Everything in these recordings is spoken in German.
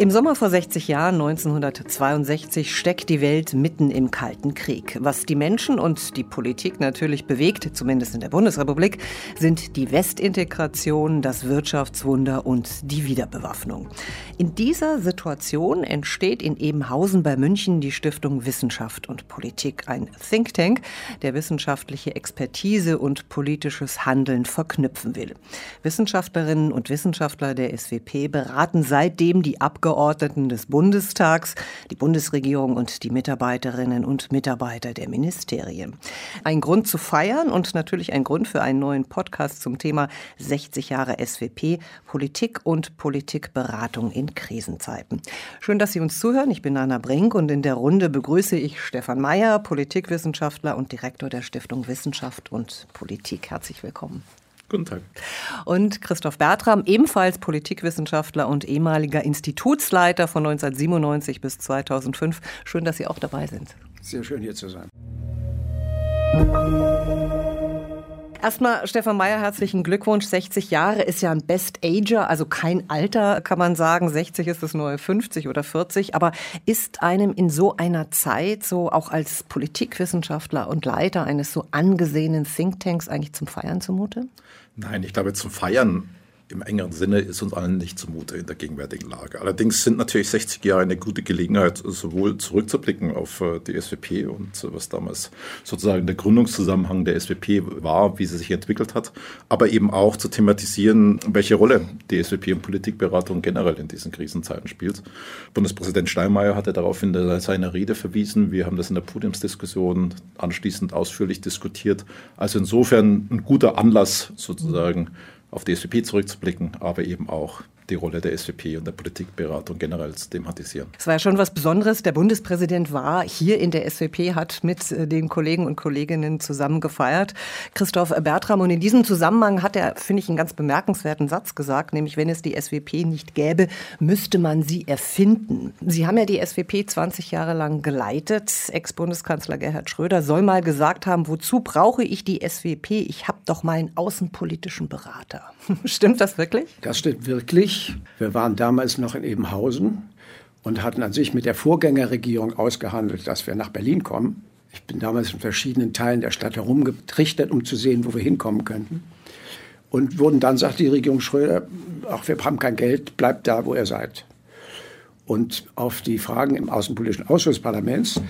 Im Sommer vor 60 Jahren, 1962, steckt die Welt mitten im Kalten Krieg. Was die Menschen und die Politik natürlich bewegt, zumindest in der Bundesrepublik, sind die Westintegration, das Wirtschaftswunder und die Wiederbewaffnung. In dieser Situation entsteht in Ebenhausen bei München die Stiftung Wissenschaft und Politik, ein Think Tank, der wissenschaftliche Expertise und politisches Handeln verknüpfen will. Wissenschaftlerinnen und Wissenschaftler der SWP beraten seitdem die Abgeordneten Abgeordneten des Bundestags, die Bundesregierung und die Mitarbeiterinnen und Mitarbeiter der Ministerien. Ein Grund zu feiern und natürlich ein Grund für einen neuen Podcast zum Thema 60 Jahre SWP, Politik und Politikberatung in Krisenzeiten. Schön, dass Sie uns zuhören. Ich bin Anna Brink und in der Runde begrüße ich Stefan Mayer, Politikwissenschaftler und Direktor der Stiftung Wissenschaft und Politik. Herzlich willkommen. Guten Tag. Und Christoph Bertram, ebenfalls Politikwissenschaftler und ehemaliger Institutsleiter von 1997 bis 2005. Schön, dass Sie auch dabei sind. Sehr schön hier zu sein. Erstmal, Stefan Meyer, herzlichen Glückwunsch. 60 Jahre ist ja ein Best-Ager, also kein Alter, kann man sagen. 60 ist das neue 50 oder 40. Aber ist einem in so einer Zeit, so auch als Politikwissenschaftler und Leiter eines so angesehenen Thinktanks, eigentlich zum Feiern zumute? Nein, ich glaube, zum Feiern im engeren Sinne ist uns allen nicht zumute in der gegenwärtigen Lage. Allerdings sind natürlich 60 Jahre eine gute Gelegenheit, sowohl zurückzublicken auf äh, die SWP und äh, was damals sozusagen der Gründungszusammenhang der SWP war, wie sie sich entwickelt hat, aber eben auch zu thematisieren, welche Rolle die SWP in Politikberatung generell in diesen Krisenzeiten spielt. Bundespräsident Steinmeier hatte darauf in seiner Rede verwiesen. Wir haben das in der Podiumsdiskussion anschließend ausführlich diskutiert. Also insofern ein guter Anlass sozusagen auf die SVP zurückzublicken, aber eben auch die Rolle der SVP und der Politikberatung generell zu thematisieren. Es war ja schon was Besonderes. Der Bundespräsident war hier in der SVP, hat mit äh, den Kollegen und Kolleginnen zusammen gefeiert. Christoph Bertram. Und in diesem Zusammenhang hat er, finde ich, einen ganz bemerkenswerten Satz gesagt, nämlich wenn es die SVP nicht gäbe, müsste man sie erfinden. Sie haben ja die SVP 20 Jahre lang geleitet. Ex-Bundeskanzler Gerhard Schröder soll mal gesagt haben, wozu brauche ich die SVP? Ich habe doch meinen außenpolitischen Berater. Stimmt das wirklich? Das stimmt wirklich wir waren damals noch in Ebenhausen und hatten an sich mit der Vorgängerregierung ausgehandelt, dass wir nach Berlin kommen. Ich bin damals in verschiedenen Teilen der Stadt herumgetrichtert, um zu sehen, wo wir hinkommen könnten. Und wurden dann, sagte die Regierung Schröder, ach, wir haben kein Geld, bleibt da, wo ihr seid. Und auf die Fragen im Außenpolitischen Ausschuss des Parlaments,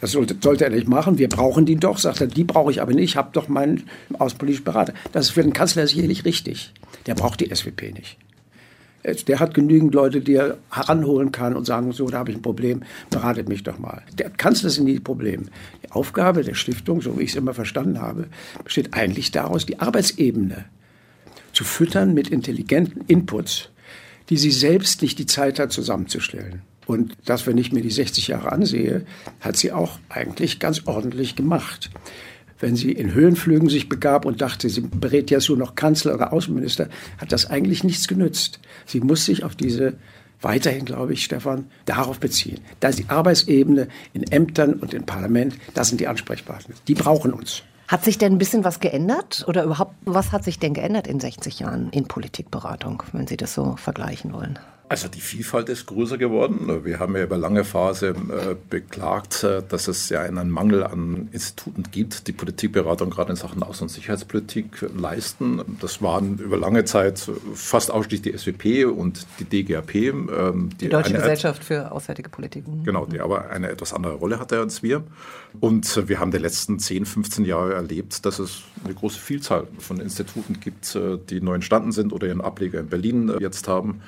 das sollte, sollte, er nicht machen, wir brauchen die doch, sagt er, die brauche ich aber nicht, ich habe doch meinen außenpolitischen Berater. Das ist für den Kanzler sicherlich richtig. Der braucht die SWP nicht. Der hat genügend Leute, die er heranholen kann und sagen, so, da habe ich ein Problem, beratet mich doch mal. Der Kanzler sind nie Problem. Die Aufgabe der Stiftung, so wie ich es immer verstanden habe, besteht eigentlich daraus, die Arbeitsebene zu füttern mit intelligenten Inputs, die sie selbst nicht die Zeit hat, zusammenzustellen. Und das, wenn ich mir die 60 Jahre ansehe, hat sie auch eigentlich ganz ordentlich gemacht wenn sie in Höhenflügen sich begab und dachte, sie berät ja so noch Kanzler oder Außenminister, hat das eigentlich nichts genützt. Sie muss sich auf diese weiterhin, glaube ich, Stefan, darauf beziehen. Da ist die Arbeitsebene in Ämtern und im Parlament, das sind die Ansprechpartner. Die brauchen uns. Hat sich denn ein bisschen was geändert? Oder überhaupt, was hat sich denn geändert in 60 Jahren in Politikberatung, wenn Sie das so vergleichen wollen? Also die Vielfalt ist größer geworden. Wir haben ja über lange Phase äh, beklagt, äh, dass es ja einen Mangel an Instituten gibt, die Politikberatung gerade in Sachen Außen- und Sicherheitspolitik leisten. Das waren über lange Zeit fast ausschließlich die SWP und die DGAP. Ähm, die, die Deutsche Gesellschaft für Auswärtige Politik. Mhm. Genau, die aber eine etwas andere Rolle hatte als wir. Und wir haben die letzten 10, 15 Jahre erlebt, dass es eine große Vielzahl von Instituten gibt, äh, die neu entstanden sind oder ihren Ableger in Berlin jetzt haben.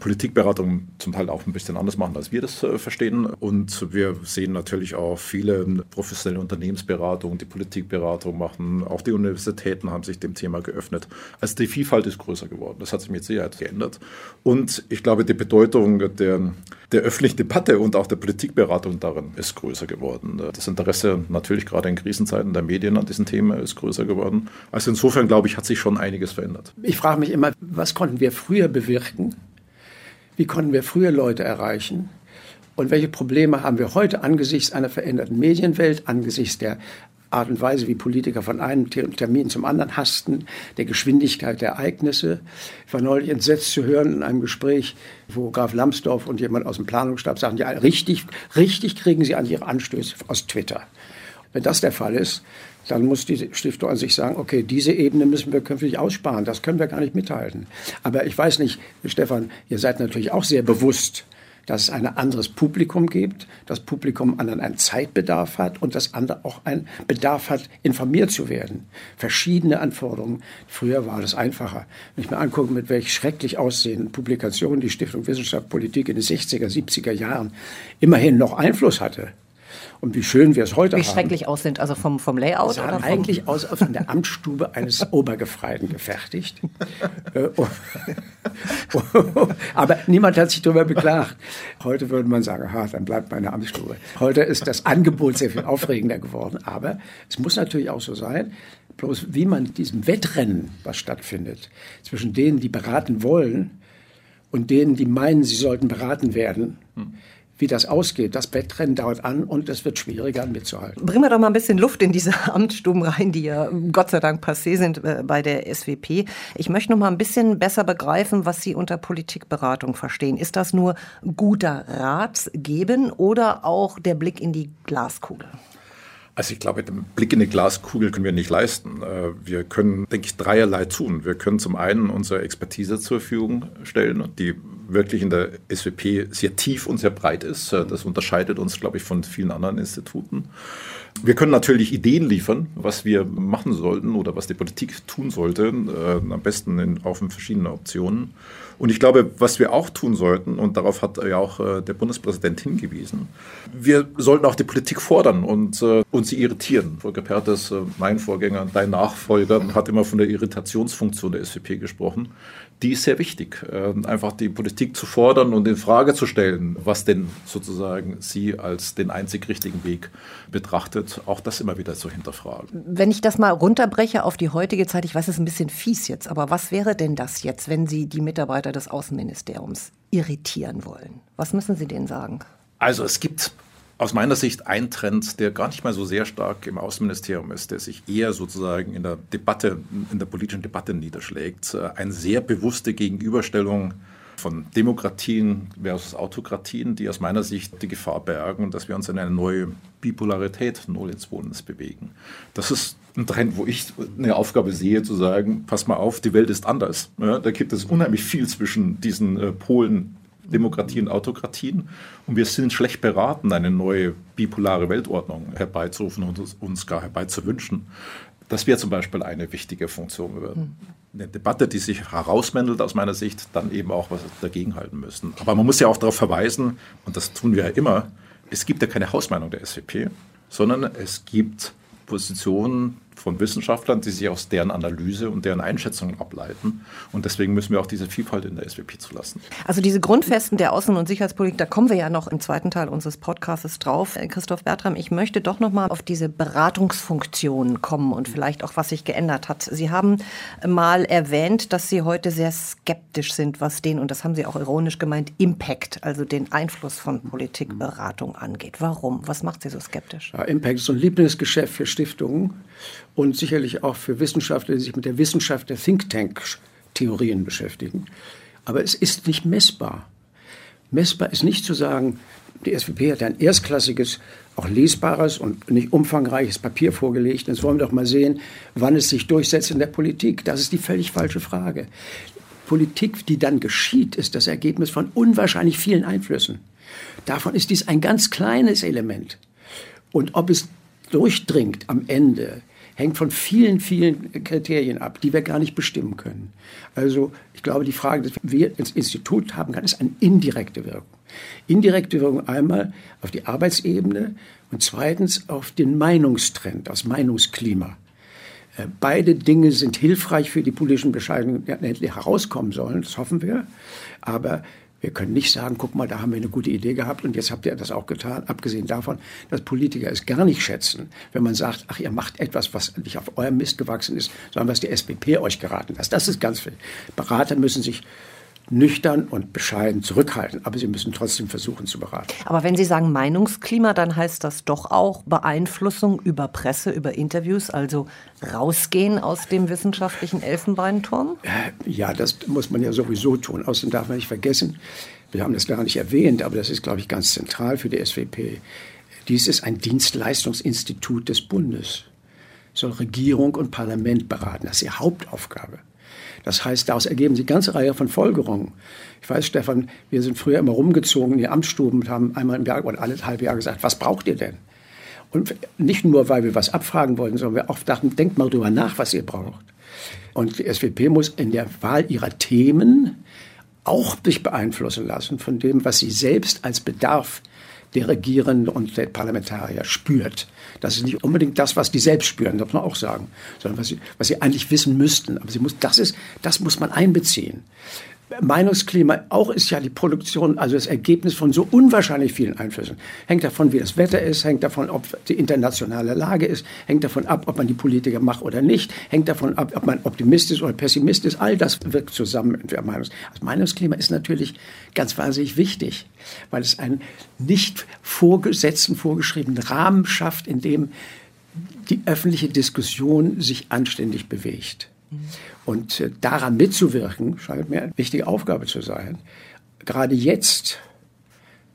Politikberatung zum Teil auch ein bisschen anders machen, als wir das äh, verstehen. Und wir sehen natürlich auch viele professionelle Unternehmensberatungen, die Politikberatung machen. Auch die Universitäten haben sich dem Thema geöffnet. Also die Vielfalt ist größer geworden. Das hat sich mit Sicherheit geändert. Und ich glaube, die Bedeutung der, der öffentlichen Debatte und auch der Politikberatung darin ist größer geworden. Das Interesse natürlich gerade in Krisenzeiten der Medien an diesem Thema ist größer geworden. Also insofern, glaube ich, hat sich schon einiges verändert. Ich frage mich immer, was konnten wir früher bewirken? Wie konnten wir früher Leute erreichen? Und welche Probleme haben wir heute angesichts einer veränderten Medienwelt, angesichts der Art und Weise, wie Politiker von einem Termin zum anderen hasten, der Geschwindigkeit der Ereignisse. Ich war neulich entsetzt zu hören in einem Gespräch, wo Graf Lambsdorff und jemand aus dem Planungsstab sagten, ja, richtig, richtig kriegen Sie an Ihre Anstöße aus Twitter. Wenn das der Fall ist, dann muss die Stiftung an sich sagen, okay, diese Ebene müssen wir künftig aussparen. Das können wir gar nicht mithalten. Aber ich weiß nicht, Stefan, ihr seid natürlich auch sehr bewusst, dass es ein anderes Publikum gibt, das Publikum anderen einen Zeitbedarf hat und das andere auch einen Bedarf hat, informiert zu werden. Verschiedene Anforderungen. Früher war das einfacher. Wenn ich mir angucke, mit welch schrecklich aussehenden Publikationen die Stiftung Wissenschaft Politik in den 60er, 70er Jahren immerhin noch Einfluss hatte und wie schön wir es heute wie haben. Wie schrecklich aus sind, also vom, vom Layout? Sahen oder eigentlich aus von der Amtsstube eines Obergefreiten gefertigt. Äh, oh. Aber niemand hat sich darüber beklagt. Heute würde man sagen, ha, dann bleibt meine Amtsstube. Heute ist das Angebot sehr viel aufregender geworden. Aber es muss natürlich auch so sein, bloß wie man diesem Wettrennen, was stattfindet, zwischen denen, die beraten wollen und denen, die meinen, sie sollten beraten werden, hm wie das ausgeht. Das Bettrennen dauert an und es wird schwieriger mitzuhalten. Bringen wir doch mal ein bisschen Luft in diese Amtsstuben rein, die ja Gott sei Dank passé sind äh, bei der SWP. Ich möchte noch mal ein bisschen besser begreifen, was Sie unter Politikberatung verstehen. Ist das nur guter Rat geben oder auch der Blick in die Glaskugel? Also ich glaube, den Blick in die Glaskugel können wir nicht leisten. Äh, wir können, denke ich, dreierlei tun. Wir können zum einen unsere Expertise zur Verfügung stellen, die wirklich in der SWP sehr tief und sehr breit ist. Äh, das unterscheidet uns, glaube ich, von vielen anderen Instituten. Wir können natürlich Ideen liefern, was wir machen sollten oder was die Politik tun sollte, äh, am besten in, auf verschiedene Optionen. Und ich glaube, was wir auch tun sollten, und darauf hat ja auch äh, der Bundespräsident hingewiesen, wir sollten auch die Politik fordern und, äh, und sie irritieren. Volker Pertes, äh, mein Vorgänger, dein Nachfolger, hat immer von der Irritationsfunktion der SVP gesprochen. Die ist sehr wichtig, einfach die Politik zu fordern und in Frage zu stellen, was denn sozusagen sie als den einzig richtigen Weg betrachtet, auch das immer wieder zu hinterfragen. Wenn ich das mal runterbreche auf die heutige Zeit, ich weiß, es ist ein bisschen fies jetzt, aber was wäre denn das jetzt, wenn Sie die Mitarbeiter Mitarbeiter des Außenministeriums irritieren wollen? Was müssen Sie denen sagen? Also es gibt aus meiner Sicht einen Trend, der gar nicht mal so sehr stark im Außenministerium ist, der sich eher sozusagen in der Debatte, in der politischen Debatte niederschlägt. Eine sehr bewusste Gegenüberstellung von Demokratien versus Autokratien, die aus meiner Sicht die Gefahr bergen, dass wir uns in eine neue Bipolarität null ins Wohnens bewegen. Das ist ein Trend, wo ich eine Aufgabe sehe, zu sagen, pass mal auf, die Welt ist anders. Ja, da gibt es unheimlich viel zwischen diesen äh, Polen, Demokratien, Autokratien. Und wir sind schlecht beraten, eine neue bipolare Weltordnung herbeizurufen und uns gar herbeizuwünschen. Das wäre zum Beispiel eine wichtige Funktion. Hm. Eine Debatte, die sich herausmändelt aus meiner Sicht, dann eben auch was dagegenhalten müssen. Aber man muss ja auch darauf verweisen, und das tun wir ja immer, es gibt ja keine Hausmeinung der SVP, sondern es gibt Positionen von Wissenschaftlern, die sich aus deren Analyse und deren Einschätzungen ableiten. Und deswegen müssen wir auch diese Vielfalt in der SWP zulassen. Also diese Grundfesten der Außen- und Sicherheitspolitik, da kommen wir ja noch im zweiten Teil unseres Podcasts drauf. Äh, Christoph Bertram, ich möchte doch noch mal auf diese Beratungsfunktion kommen und vielleicht auch, was sich geändert hat. Sie haben mal erwähnt, dass Sie heute sehr skeptisch sind, was den, und das haben Sie auch ironisch gemeint, Impact, also den Einfluss von Politikberatung angeht. Warum? Was macht Sie so skeptisch? Ja, Impact ist so ein Lieblingsgeschäft für Stiftungen und sicherlich auch für Wissenschaftler, die sich mit der Wissenschaft der Think Tank-Theorien beschäftigen. Aber es ist nicht messbar. Messbar ist nicht zu sagen, die SVP hat ein erstklassiges, auch lesbares und nicht umfangreiches Papier vorgelegt. Jetzt wollen wir doch mal sehen, wann es sich durchsetzt in der Politik. Das ist die völlig falsche Frage. Politik, die dann geschieht, ist das Ergebnis von unwahrscheinlich vielen Einflüssen. Davon ist dies ein ganz kleines Element. Und ob es durchdringt am Ende, hängt von vielen, vielen Kriterien ab, die wir gar nicht bestimmen können. Also ich glaube, die Frage, die wir ins Institut haben kann, ist eine indirekte Wirkung. Indirekte Wirkung einmal auf die Arbeitsebene und zweitens auf den Meinungstrend, das Meinungsklima. Äh, beide Dinge sind hilfreich für die politischen Bescheidungen, die endlich herauskommen sollen, das hoffen wir. Aber wir können nicht sagen, guck mal, da haben wir eine gute Idee gehabt und jetzt habt ihr das auch getan. Abgesehen davon, dass Politiker es gar nicht schätzen, wenn man sagt, ach, ihr macht etwas, was nicht auf eurem Mist gewachsen ist, sondern was die SPP euch geraten hat. Das ist ganz viel. Berater müssen sich nüchtern und bescheiden zurückhalten, aber sie müssen trotzdem versuchen zu beraten. Aber wenn Sie sagen Meinungsklima, dann heißt das doch auch Beeinflussung über Presse, über Interviews, also rausgehen aus dem wissenschaftlichen Elfenbeinturm? Äh, ja, das muss man ja sowieso tun. Außerdem darf man nicht vergessen, wir haben das gar nicht erwähnt, aber das ist, glaube ich, ganz zentral für die SWP. Dies ist ein Dienstleistungsinstitut des Bundes. Soll Regierung und Parlament beraten. Das ist ihre Hauptaufgabe. Das heißt, daraus ergeben sich ganze Reihe von Folgerungen. Ich weiß, Stefan, wir sind früher immer rumgezogen in die Amtsstuben und haben einmal im Jahr oder alle halbe Jahr gesagt, was braucht ihr denn? Und nicht nur, weil wir was abfragen wollten, sondern wir auch dachten, denkt mal drüber nach, was ihr braucht. Und die SWP muss in der Wahl ihrer Themen auch sich beeinflussen lassen von dem, was sie selbst als Bedarf der Regierenden und der Parlamentarier spürt. Das ist nicht unbedingt das, was die selbst spüren, das muss man auch sagen, sondern was sie, was sie eigentlich wissen müssten. Aber sie muss, das, ist, das muss man einbeziehen. Meinungsklima auch ist ja die Produktion, also das Ergebnis von so unwahrscheinlich vielen Einflüssen. Hängt davon, wie das Wetter ist, hängt davon, ob die internationale Lage ist, hängt davon ab, ob man die Politiker macht oder nicht, hängt davon ab, ob man optimistisch oder pessimistisch ist. All das wirkt zusammen in der Meinungs das Meinungsklima ist natürlich ganz wahnsinnig wichtig, weil es einen nicht vorgesetzten, vorgeschriebenen Rahmen schafft, in dem die öffentliche Diskussion sich anständig bewegt. Mhm. Und äh, daran mitzuwirken, scheint mir eine wichtige Aufgabe zu sein. Gerade jetzt,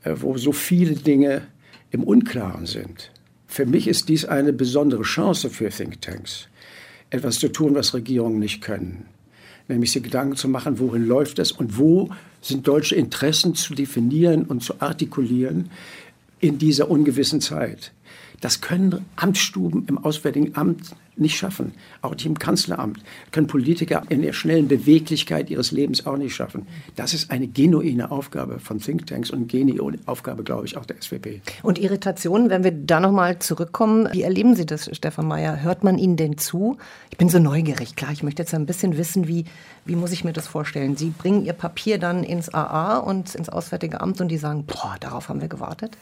äh, wo so viele Dinge im Unklaren sind. Für mich ist dies eine besondere Chance für Thinktanks, etwas zu tun, was Regierungen nicht können. Nämlich sich Gedanken zu machen, wohin läuft es und wo sind deutsche Interessen zu definieren und zu artikulieren in dieser ungewissen Zeit. Das können Amtsstuben im Auswärtigen Amt nicht schaffen, auch nicht im Kanzleramt. Können Politiker in der schnellen Beweglichkeit ihres Lebens auch nicht schaffen. Das ist eine genuine Aufgabe von Thinktanks und genuine Aufgabe, glaube ich, auch der SWP. Und Irritationen, wenn wir da nochmal zurückkommen, wie erleben Sie das, Stefan Mayer? Hört man Ihnen denn zu? Ich bin so neugierig, klar, ich möchte jetzt ein bisschen wissen, wie, wie muss ich mir das vorstellen? Sie bringen Ihr Papier dann ins AA und ins Auswärtige Amt und die sagen, boah, darauf haben wir gewartet?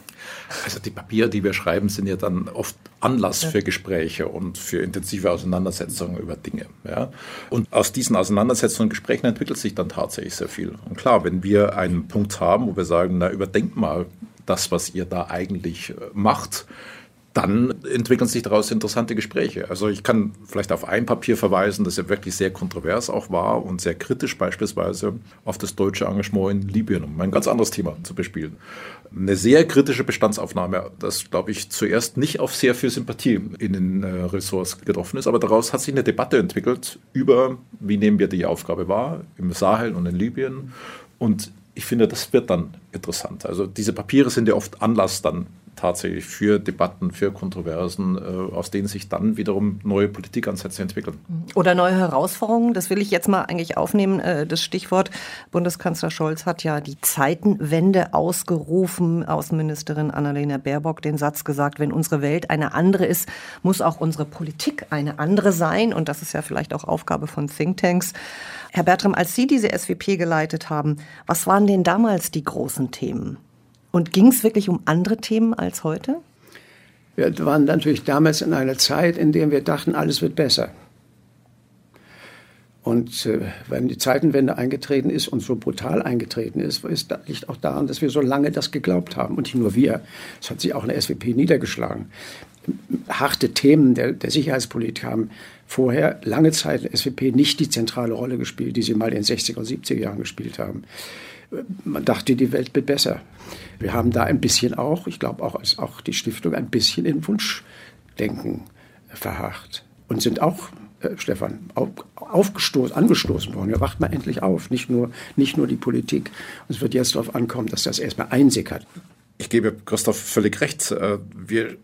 Also die Papiere, die wir schreiben, sind ja dann oft Anlass für Gespräche und für intensive Auseinandersetzungen über Dinge. Ja? Und aus diesen Auseinandersetzungen und Gesprächen entwickelt sich dann tatsächlich sehr viel. Und klar, wenn wir einen Punkt haben, wo wir sagen, na überdenkt mal das, was ihr da eigentlich äh, macht, dann entwickeln sich daraus interessante Gespräche. Also ich kann vielleicht auf ein Papier verweisen, das ja wirklich sehr kontrovers auch war und sehr kritisch beispielsweise auf das deutsche Engagement in Libyen, um ein ganz anderes Thema zu bespielen. Eine sehr kritische Bestandsaufnahme, das glaube ich zuerst nicht auf sehr viel Sympathie in den äh, Ressorts getroffen ist, aber daraus hat sich eine Debatte entwickelt über, wie nehmen wir die Aufgabe wahr im Sahel und in Libyen und ich finde, das wird dann interessant. Also diese Papiere sind ja oft Anlass dann tatsächlich für Debatten, für Kontroversen, äh, aus denen sich dann wiederum neue Politikansätze entwickeln. Oder neue Herausforderungen. Das will ich jetzt mal eigentlich aufnehmen. Äh, das Stichwort Bundeskanzler Scholz hat ja die Zeitenwende ausgerufen. Außenministerin Annalena Baerbock den Satz gesagt, wenn unsere Welt eine andere ist, muss auch unsere Politik eine andere sein. Und das ist ja vielleicht auch Aufgabe von Thinktanks. Herr Bertram, als Sie diese SWP geleitet haben, was waren denn damals die großen Themen? Und ging es wirklich um andere Themen als heute? Wir waren natürlich damals in einer Zeit, in der wir dachten, alles wird besser. Und äh, wenn die Zeitenwende eingetreten ist und so brutal eingetreten ist, ist liegt auch daran, dass wir so lange das geglaubt haben. Und nicht nur wir, es hat sich auch in der SWP niedergeschlagen. Harte Themen der, der Sicherheitspolitik haben vorher lange Zeit in der SWP nicht die zentrale Rolle gespielt, die sie mal in den 60er und 70er Jahren gespielt haben. Man dachte, die Welt wird besser. Wir haben da ein bisschen auch, ich glaube auch als auch die Stiftung, ein bisschen in Wunschdenken verharrt und sind auch äh, Stefan, auf, aufgestoßen, angestoßen worden. Ja, wacht mal endlich auf. Nicht nur, nicht nur die Politik. Es wird jetzt darauf ankommen, dass das erstmal einsickert. Ich gebe Christoph völlig recht. Äh, wir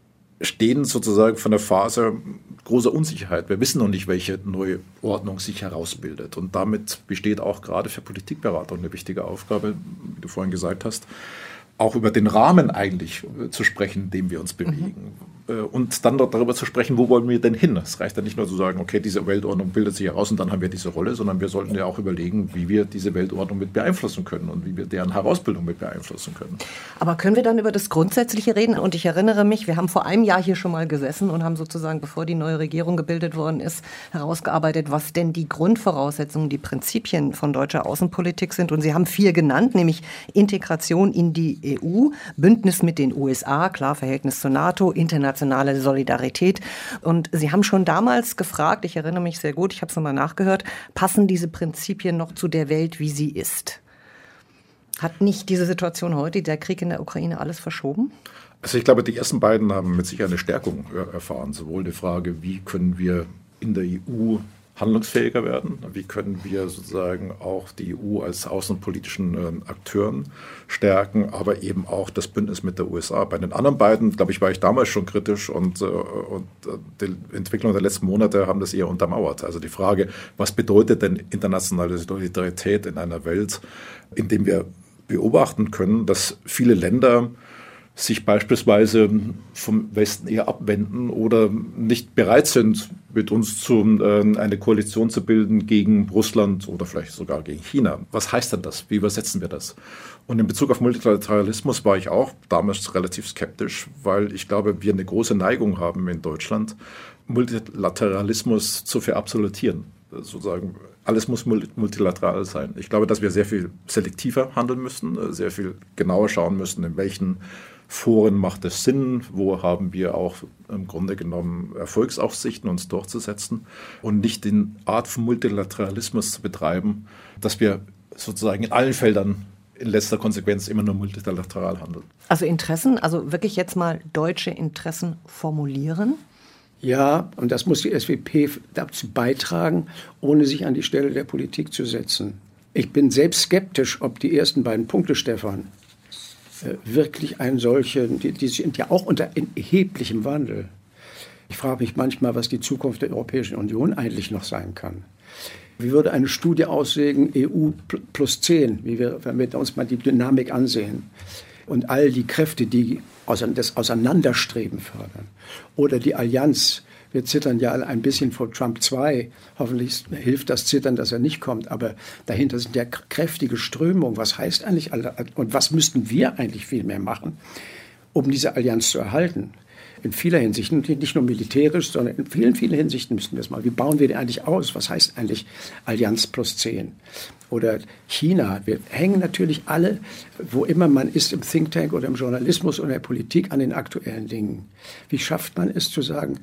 stehen sozusagen von der Phase großer Unsicherheit. Wir wissen noch nicht, welche neue Ordnung sich herausbildet. Und damit besteht auch gerade für Politikberater eine wichtige Aufgabe, wie du vorhin gesagt hast, auch über den Rahmen eigentlich zu sprechen, in dem wir uns bewegen. Mhm und dann darüber zu sprechen, wo wollen wir denn hin? Es reicht ja nicht nur zu sagen, okay, diese Weltordnung bildet sich heraus und dann haben wir diese Rolle, sondern wir sollten ja auch überlegen, wie wir diese Weltordnung mit beeinflussen können und wie wir deren Herausbildung mit beeinflussen können. Aber können wir dann über das Grundsätzliche reden? Und ich erinnere mich, wir haben vor einem Jahr hier schon mal gesessen und haben sozusagen, bevor die neue Regierung gebildet worden ist, herausgearbeitet, was denn die Grundvoraussetzungen, die Prinzipien von deutscher Außenpolitik sind. Und Sie haben vier genannt, nämlich Integration in die EU, Bündnis mit den USA, klar Verhältnis zur NATO, internationale Solidarität. Und Sie haben schon damals gefragt, ich erinnere mich sehr gut, ich habe es nochmal nachgehört, passen diese Prinzipien noch zu der Welt, wie sie ist? Hat nicht diese Situation heute, der Krieg in der Ukraine, alles verschoben? Also ich glaube, die ersten beiden haben mit sicher eine Stärkung erfahren. Sowohl die Frage, wie können wir in der EU handlungsfähiger werden? Wie können wir sozusagen auch die EU als außenpolitischen äh, Akteuren stärken, aber eben auch das Bündnis mit der USA? Bei den anderen beiden, glaube ich, war ich damals schon kritisch und, äh, und äh, die Entwicklung der letzten Monate haben das eher untermauert. Also die Frage, was bedeutet denn internationale Solidarität in einer Welt, in dem wir beobachten können, dass viele Länder sich beispielsweise vom Westen eher abwenden oder nicht bereit sind, mit uns zu, äh, eine Koalition zu bilden gegen Russland oder vielleicht sogar gegen China. Was heißt denn das? Wie übersetzen wir das? Und in Bezug auf Multilateralismus war ich auch damals relativ skeptisch, weil ich glaube, wir eine große Neigung haben in Deutschland, Multilateralismus zu verabsolutieren. Sozusagen, alles muss multilateral sein. Ich glaube, dass wir sehr viel selektiver handeln müssen, sehr viel genauer schauen müssen, in welchen Foren macht es Sinn, wo haben wir auch im Grunde genommen Erfolgsaussichten, uns durchzusetzen und nicht den Art von Multilateralismus zu betreiben, dass wir sozusagen in allen Feldern in letzter Konsequenz immer nur multilateral handeln. Also Interessen, also wirklich jetzt mal deutsche Interessen formulieren? Ja, und das muss die SWP dazu beitragen, ohne sich an die Stelle der Politik zu setzen. Ich bin selbst skeptisch, ob die ersten beiden Punkte, Stefan, wirklich einen solchen, die, die sind ja auch unter erheblichem Wandel. Ich frage mich manchmal, was die Zukunft der Europäischen Union eigentlich noch sein kann. Wie würde eine Studie aussehen, EU plus 10, wie wir, wenn wir uns mal die Dynamik ansehen und all die Kräfte, die das Auseinanderstreben fördern oder die Allianz wir zittern ja ein bisschen vor Trump 2. Hoffentlich hilft das Zittern, dass er nicht kommt. Aber dahinter sind ja kräftige Strömungen. Was heißt eigentlich? Und was müssten wir eigentlich viel mehr machen, um diese Allianz zu erhalten? in vieler Hinsicht, nicht nur militärisch, sondern in vielen, vielen Hinsichten müssten wir es mal. Wie bauen wir die eigentlich aus? Was heißt eigentlich Allianz plus 10? Oder China. Wir hängen natürlich alle, wo immer man ist, im Think Tank oder im Journalismus oder in der Politik an den aktuellen Dingen. Wie schafft man es zu sagen,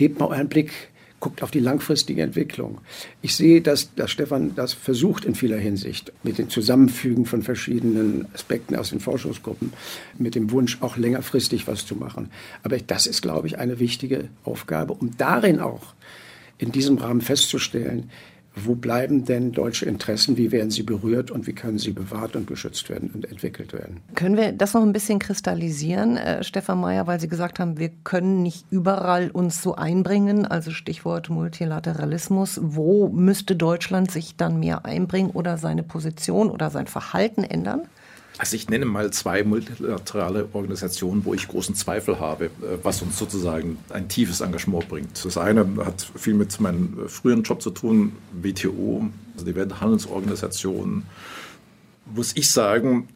hebt mal euren Blick, guckt auf die langfristige Entwicklung. Ich sehe, dass, dass Stefan das versucht in vieler Hinsicht mit dem Zusammenfügen von verschiedenen Aspekten aus den Forschungsgruppen, mit dem Wunsch, auch längerfristig was zu machen. Aber das ist, glaube ich, eine wichtige Aufgabe, um darin auch in diesem Rahmen festzustellen, wo bleiben denn deutsche Interessen, wie werden sie berührt und wie können sie bewahrt und geschützt werden und entwickelt werden. Können wir das noch ein bisschen kristallisieren, äh, Stefan Mayer, weil Sie gesagt haben, wir können nicht überall uns so einbringen, also Stichwort Multilateralismus. Wo müsste Deutschland sich dann mehr einbringen oder seine Position oder sein Verhalten ändern? Also ich nenne mal zwei multilaterale Organisationen, wo ich großen Zweifel habe, äh, was uns sozusagen ein tiefes Engagement bringt. Das eine hat viel mit meinem früheren Job zu tun, WTO, also die Welthandelsorganisation. Muss ich sagen,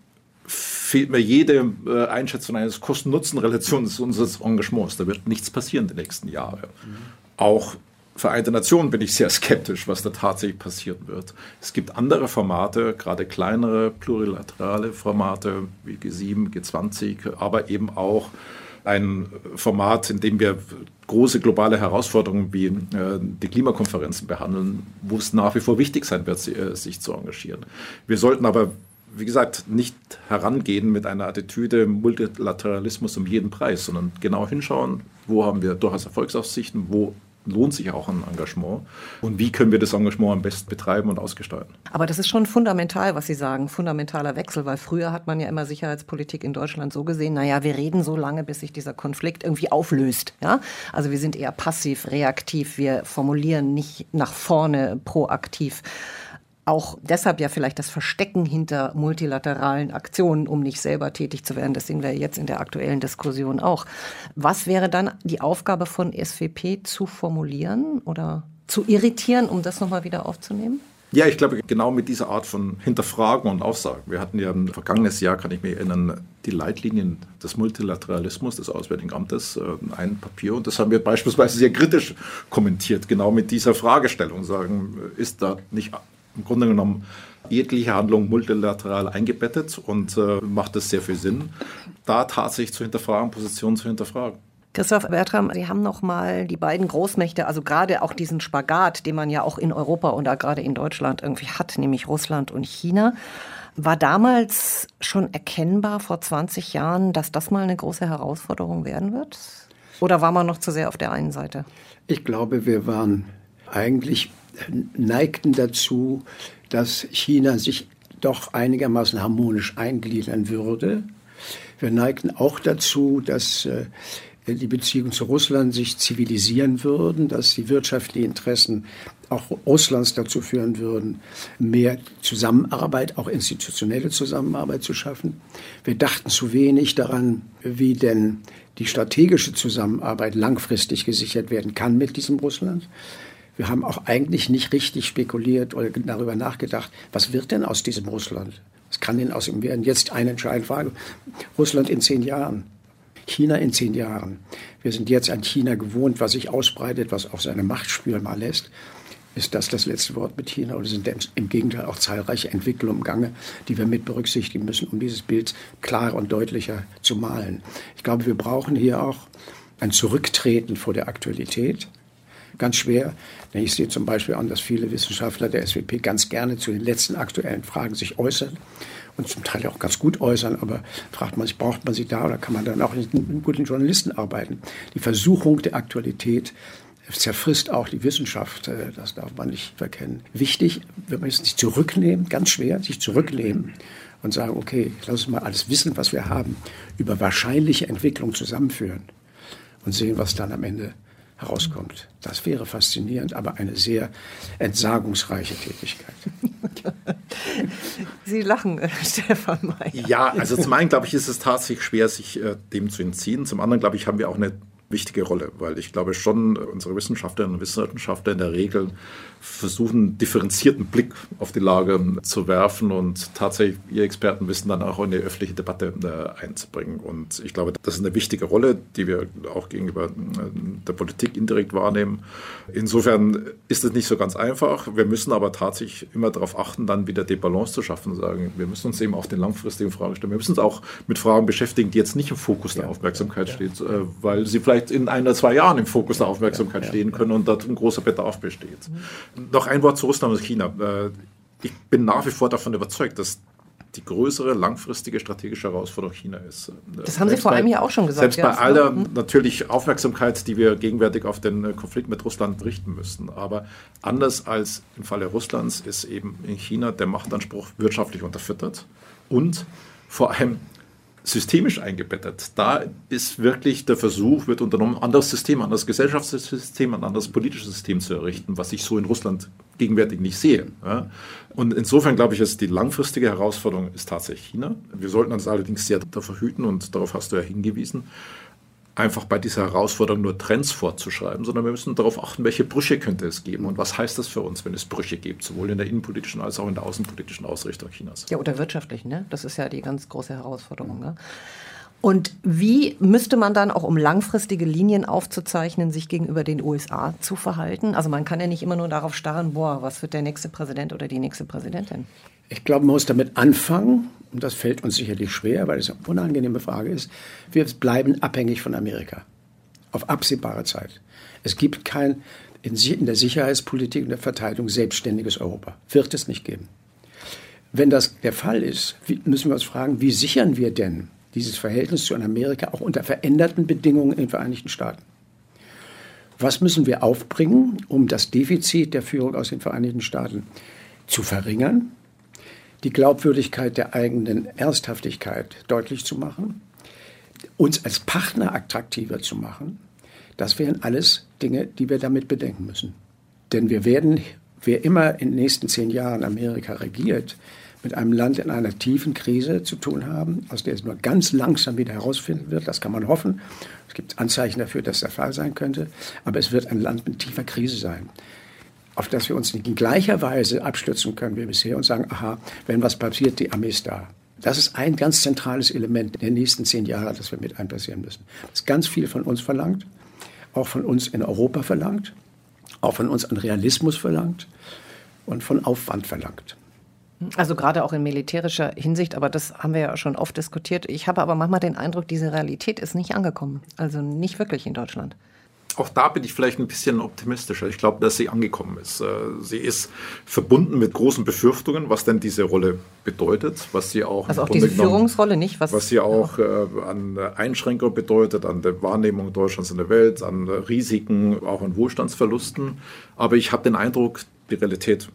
fehlt mir jede äh, Einschätzung eines Kosten-Nutzen-Relation unseres Engagements. Da wird nichts passieren die nächsten Jahre. Mhm. Auch Vereinte Nationen bin ich sehr skeptisch, was da tatsächlich passieren wird. Es gibt andere Formate, gerade kleinere plurilaterale Formate wie G7, G20, aber eben auch ein Format, in dem wir große globale Herausforderungen wie äh, die Klimakonferenzen behandeln, wo es nach wie vor wichtig sein wird, äh, sich zu engagieren. Wir sollten aber wie gesagt, nicht herangehen mit einer Attitüde Multilateralismus um jeden Preis, sondern genau hinschauen, wo haben wir durchaus Erfolgsaussichten, wo lohnt sich auch ein Engagement. Und wie können wir das Engagement am besten betreiben und ausgestalten? Aber das ist schon fundamental, was Sie sagen, fundamentaler Wechsel, weil früher hat man ja immer Sicherheitspolitik in Deutschland so gesehen, naja, wir reden so lange, bis sich dieser Konflikt irgendwie auflöst. Ja? Also wir sind eher passiv, reaktiv, wir formulieren nicht nach vorne proaktiv. Auch deshalb ja vielleicht das Verstecken hinter multilateralen Aktionen, um nicht selber tätig zu werden. Das sehen wir jetzt in der aktuellen Diskussion auch. Was wäre dann die Aufgabe von SWP zu formulieren oder zu irritieren, um das nochmal wieder aufzunehmen? Ja, ich glaube, genau mit dieser Art von Hinterfragen und Aussagen. Wir hatten ja im vergangenen Jahr, kann ich mich erinnern, die Leitlinien des Multilateralismus des Auswärtigen Amtes, äh, ein Papier. Und das haben wir beispielsweise sehr kritisch kommentiert, genau mit dieser Fragestellung. Sagen, ist da nicht im Grunde genommen jegliche Handlung multilateral eingebettet und äh, macht es sehr viel Sinn, da tatsächlich zu hinterfragen, Positionen zu hinterfragen. Christoph Bertram, Sie haben noch mal die beiden Großmächte, also gerade auch diesen Spagat, den man ja auch in Europa und da gerade in Deutschland irgendwie hat, nämlich Russland und China. War damals schon erkennbar vor 20 Jahren, dass das mal eine große Herausforderung werden wird? Oder war man noch zu sehr auf der einen Seite? Ich glaube, wir waren eigentlich neigten dazu, dass China sich doch einigermaßen harmonisch eingliedern würde. Wir neigten auch dazu, dass äh, die Beziehungen zu Russland sich zivilisieren würden, dass die wirtschaftlichen Interessen auch Russlands dazu führen würden, mehr Zusammenarbeit, auch institutionelle Zusammenarbeit zu schaffen. Wir dachten zu wenig daran, wie denn die strategische Zusammenarbeit langfristig gesichert werden kann mit diesem Russland. Wir haben auch eigentlich nicht richtig spekuliert oder darüber nachgedacht, was wird denn aus diesem Russland? Was kann denn aus ihm werden? Jetzt eine entscheidende Frage. Russland in zehn Jahren. China in zehn Jahren. Wir sind jetzt an China gewohnt, was sich ausbreitet, was auch seine Macht spürbar lässt. Ist das das letzte Wort mit China oder sind im Gegenteil auch zahlreiche Entwicklungen im Gange, die wir mit berücksichtigen müssen, um dieses Bild klarer und deutlicher zu malen? Ich glaube, wir brauchen hier auch ein Zurücktreten vor der Aktualität. Ganz schwer. Ich sehe zum Beispiel an, dass viele Wissenschaftler der SWP ganz gerne zu den letzten aktuellen Fragen sich äußern und zum Teil auch ganz gut äußern, aber fragt man sich, braucht man sie da oder kann man dann auch mit guten Journalisten arbeiten? Die Versuchung der Aktualität zerfrisst auch die Wissenschaft, äh, das darf man nicht verkennen. Wichtig, wenn man sich zurücknehmen, ganz schwer, sich zurücknehmen und sagen, okay, lass uns mal alles Wissen, was wir haben, über wahrscheinliche Entwicklung zusammenführen und sehen, was dann am Ende herauskommt. Das wäre faszinierend, aber eine sehr entsagungsreiche Tätigkeit. Sie lachen, äh, Stefan Mayer. Ja, also zum einen, glaube ich, ist es tatsächlich schwer, sich äh, dem zu entziehen. Zum anderen, glaube ich, haben wir auch eine wichtige Rolle, weil ich glaube schon, unsere Wissenschaftlerinnen und Wissenschaftler in der Regel versuchen, differenzierten Blick auf die Lage zu werfen und tatsächlich ihr Expertenwissen dann auch in die öffentliche Debatte äh, einzubringen. Und ich glaube, das ist eine wichtige Rolle, die wir auch gegenüber äh, der Politik indirekt wahrnehmen. Insofern ist es nicht so ganz einfach. Wir müssen aber tatsächlich immer darauf achten, dann wieder die Balance zu schaffen und sagen, wir müssen uns eben auf den langfristigen Fragen stellen. Wir müssen uns auch mit Fragen beschäftigen, die jetzt nicht im Fokus der Aufmerksamkeit ja, steht, äh, weil sie vielleicht in ein oder zwei Jahren im Fokus der Aufmerksamkeit stehen können und dort ein großer Bedarf besteht. Noch ein Wort zu Russland und China. Äh, ich bin nach wie vor davon überzeugt, dass die größere langfristige strategische Herausforderung China ist. Äh, das haben Sie vor allem ja auch schon gesagt. Selbst bei aller hm? natürlich Aufmerksamkeit, die wir gegenwärtig auf den äh, Konflikt mit Russland richten müssen. Aber anders als im Falle Russlands ist eben in China der Machtanspruch wirtschaftlich unterfüttert und vor allem systemisch eingebettet. Da ist wirklich der Versuch, wird unternommen, ein anderes System, ein anderes Gesellschaftssystem, ein anderes politisches System zu errichten, was ich so in Russland gegenwärtig nicht sehe. Und insofern glaube ich, ist die langfristige Herausforderung ist tatsächlich China. Wir sollten uns allerdings sehr davor hüten, und darauf hast du ja hingewiesen, einfach bei dieser Herausforderung nur Trends vorzuschreiben, sondern wir müssen darauf achten, welche Brüche könnte es geben und was heißt das für uns, wenn es Brüche gibt, sowohl in der innenpolitischen als auch in der außenpolitischen Ausrichtung Chinas. Ja, oder wirtschaftlichen, ne? Das ist ja die ganz große Herausforderung. Ne? Und wie müsste man dann auch, um langfristige Linien aufzuzeichnen, sich gegenüber den USA zu verhalten? Also man kann ja nicht immer nur darauf starren, boah, was wird der nächste Präsident oder die nächste Präsidentin? Ich glaube, man muss damit anfangen, und das fällt uns sicherlich schwer, weil es eine unangenehme Frage ist, wir bleiben abhängig von Amerika. Auf absehbare Zeit. Es gibt kein in der Sicherheitspolitik und der Verteidigung selbstständiges Europa. Wird es nicht geben. Wenn das der Fall ist, müssen wir uns fragen, wie sichern wir denn dieses Verhältnis zu Amerika auch unter veränderten Bedingungen in den Vereinigten Staaten? Was müssen wir aufbringen, um das Defizit der Führung aus den Vereinigten Staaten zu verringern? Die Glaubwürdigkeit der eigenen Ernsthaftigkeit deutlich zu machen, uns als Partner attraktiver zu machen, das wären alles Dinge, die wir damit bedenken müssen. Denn wir werden wer immer in den nächsten zehn Jahren Amerika regiert, mit einem Land in einer tiefen Krise zu tun haben, aus der es nur ganz langsam wieder herausfinden wird. Das kann man hoffen. Es gibt Anzeichen dafür, dass der Fall sein könnte. Aber es wird ein Land mit tiefer Krise sein, auf das wir uns nicht in gleicher Weise abstützen können wie bisher und sagen, aha, wenn was passiert, die Armee ist da. Das ist ein ganz zentrales Element der nächsten zehn Jahre, das wir mit einpassieren müssen. Das ganz viel von uns verlangt, auch von uns in Europa verlangt, auch von uns an Realismus verlangt und von Aufwand verlangt. Also gerade auch in militärischer Hinsicht, aber das haben wir ja schon oft diskutiert. Ich habe aber manchmal den Eindruck, diese Realität ist nicht angekommen. Also nicht wirklich in Deutschland. Auch da bin ich vielleicht ein bisschen optimistischer. Ich glaube, dass sie angekommen ist. Äh, sie ist verbunden mit großen Befürchtungen, was denn diese Rolle bedeutet, was sie auch also auch diese Führungsrolle nicht, was, was sie auch. Äh, an Einschränkungen bedeutet, an der Wahrnehmung Deutschlands in der Welt, an Risiken, auch an Wohlstandsverlusten. Aber ich habe den Eindruck, die Realität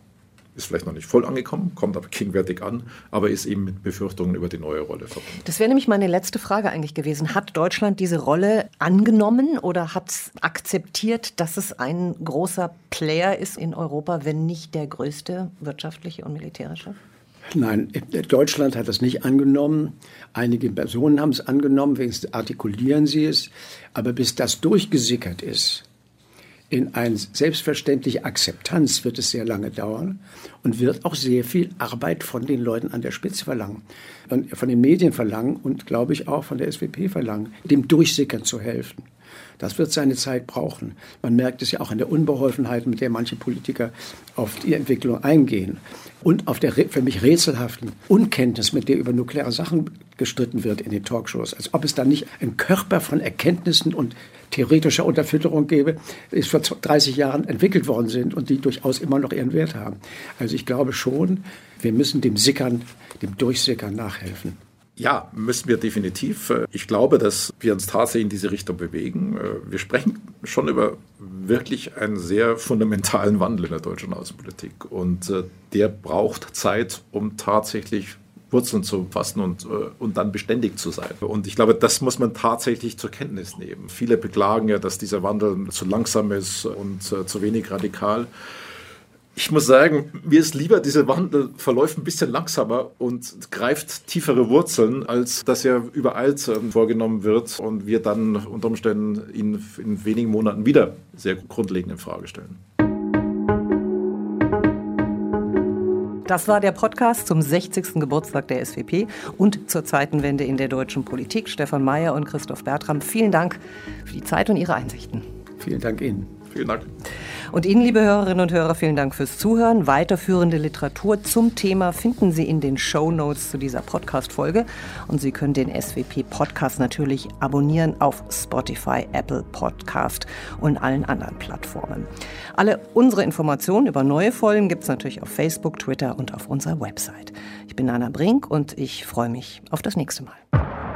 ist vielleicht noch nicht voll angekommen, kommt aber gegenwärtig an, aber ist eben mit Befürchtungen über die neue Rolle verbunden. Das wäre nämlich meine letzte Frage eigentlich gewesen. Hat Deutschland diese Rolle angenommen oder hat es akzeptiert, dass es ein großer Player ist in Europa, wenn nicht der größte wirtschaftliche und militärische? Nein, Deutschland hat das nicht angenommen. Einige Personen haben es angenommen, wenigstens artikulieren sie es. Aber bis das durchgesickert ist, in eine selbstverständliche Akzeptanz wird es sehr lange dauern und wird auch sehr viel Arbeit von den Leuten an der Spitze verlangen, und von den Medien verlangen und, glaube ich, auch von der SWP verlangen, dem Durchsickern zu helfen. Das wird seine Zeit brauchen. Man merkt es ja auch an der Unbeholfenheit, mit der manche Politiker auf die Entwicklung eingehen und auf der für mich rätselhaften Unkenntnis, mit der über nukleare Sachen gestritten wird in den Talkshows, als ob es da nicht einen Körper von Erkenntnissen und theoretischer Unterfütterung gäbe, die vor 30 Jahren entwickelt worden sind und die durchaus immer noch ihren Wert haben. Also ich glaube schon, wir müssen dem Sickern, dem Durchsickern nachhelfen. Ja, müssen wir definitiv. Ich glaube, dass wir uns tatsächlich in diese Richtung bewegen. Wir sprechen schon über wirklich einen sehr fundamentalen Wandel in der deutschen Außenpolitik. Und äh, der braucht Zeit, um tatsächlich Wurzeln zu fassen und, äh, und dann beständig zu sein. Und ich glaube, das muss man tatsächlich zur Kenntnis nehmen. Viele beklagen ja, dass dieser Wandel zu langsam ist und äh, zu wenig radikal. Ich muss sagen, mir ist lieber, dieser Wandel verläuft ein bisschen langsamer und greift tiefere Wurzeln, als dass er übereilt ähm, vorgenommen wird und wir dann unter Umständen ihn in wenigen Monaten wieder sehr grundlegend in Frage stellen. Das war der Podcast zum 60. Geburtstag der SWP und zur zweiten Wende in der deutschen Politik. Stefan Mayer und Christoph Bertram, vielen Dank für die Zeit und Ihre Einsichten. Vielen Dank Ihnen. Vielen Dank. Und Ihnen, liebe Hörerinnen und Hörer, vielen Dank fürs Zuhören. Weiterführende Literatur zum Thema finden Sie in den Show Notes zu dieser Podcast-Folge. Und Sie können den SWP-Podcast natürlich abonnieren auf Spotify, Apple Podcast und allen anderen Plattformen. Alle unsere Informationen über neue Folgen gibt es natürlich auf Facebook, Twitter und auf unserer Website. Ich bin Anna Brink und ich freue mich auf das nächste Mal.